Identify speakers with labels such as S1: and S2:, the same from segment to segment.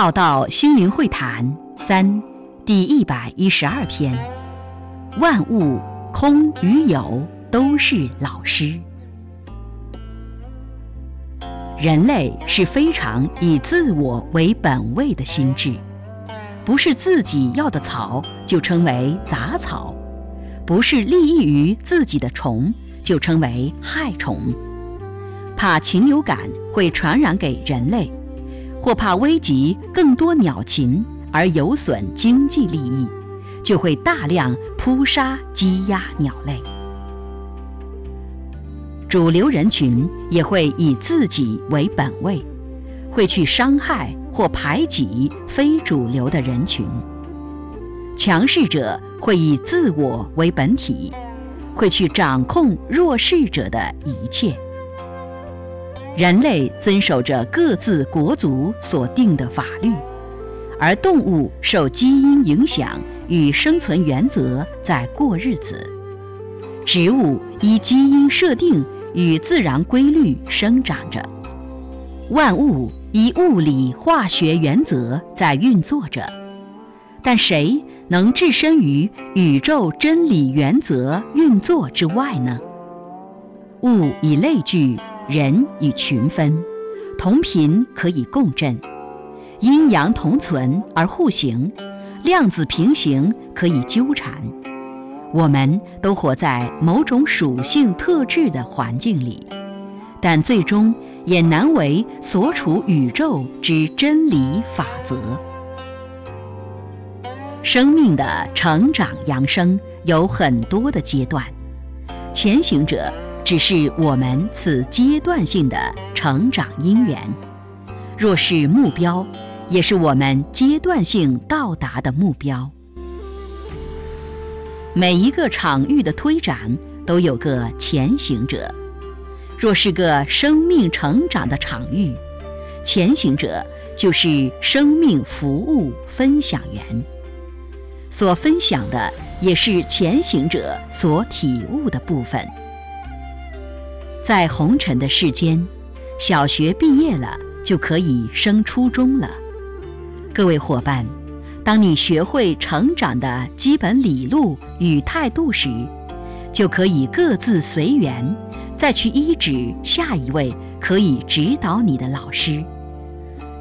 S1: 浩道心灵会谈三，第一百一十二篇：万物空与有都是老师。人类是非常以自我为本位的心智，不是自己要的草就称为杂草，不是利益于自己的虫就称为害虫。怕禽流感会传染给人类，或怕危及更多鸟禽而有损经济利益，就会大量扑杀鸡鸭鸟类。主流人群也会以自己为本位，会去伤害或排挤非主流的人群。强势者会以自我为本体，会去掌控弱势者的一切。人类遵守着各自国族所定的法律，而动物受基因影响与生存原则在过日子。植物依基因设定。与自然规律生长着，万物依物理化学原则在运作着，但谁能置身于宇宙真理原则运作之外呢？物以类聚，人以群分，同频可以共振，阴阳同存而互行，量子平行可以纠缠。我们都活在某种属性特质的环境里，但最终也难为所处宇宙之真理法则。生命的成长扬升有很多的阶段，前行者只是我们此阶段性的成长因缘。若是目标，也是我们阶段性到达的目标。每一个场域的推展都有个前行者。若是个生命成长的场域，前行者就是生命服务分享员，所分享的也是前行者所体悟的部分。在红尘的世间，小学毕业了就可以升初中了。各位伙伴。当你学会成长的基本理路与态度时，就可以各自随缘，再去依止下一位可以指导你的老师。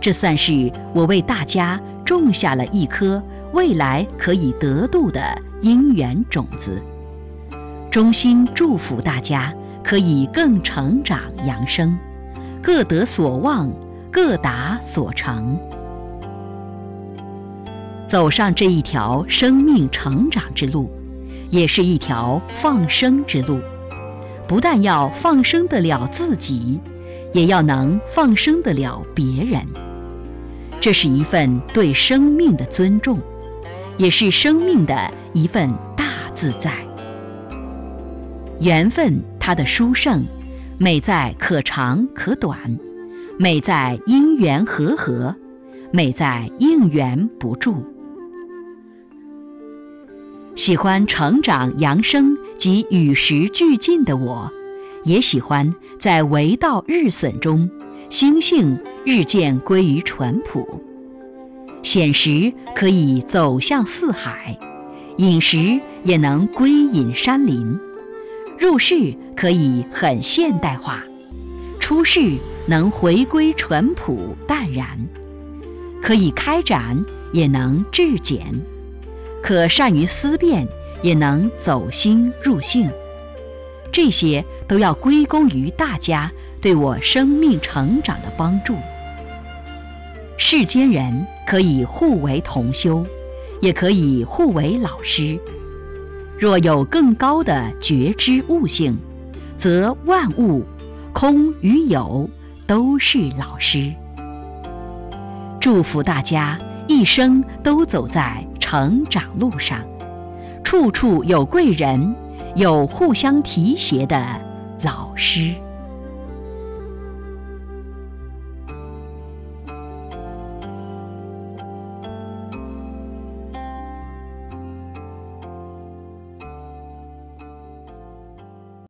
S1: 这算是我为大家种下了一颗未来可以得度的因缘种子。衷心祝福大家可以更成长扬升，各得所望，各达所成。走上这一条生命成长之路，也是一条放生之路。不但要放生得了自己，也要能放生得了别人。这是一份对生命的尊重，也是生命的一份大自在。缘分它的殊胜，美在可长可短，美在因缘和合，美在应缘不住。喜欢成长扬升及与时俱进的我，也喜欢在为道日损中，心性日渐归于淳朴。显时可以走向四海，饮食也能归隐山林，入世可以很现代化，出世能回归淳朴淡然，可以开展也能质简。可善于思辨，也能走心入性，这些都要归功于大家对我生命成长的帮助。世间人可以互为同修，也可以互为老师。若有更高的觉知悟性，则万物空与有都是老师。祝福大家一生都走在。成长路上，处处有贵人，有互相提携的老师。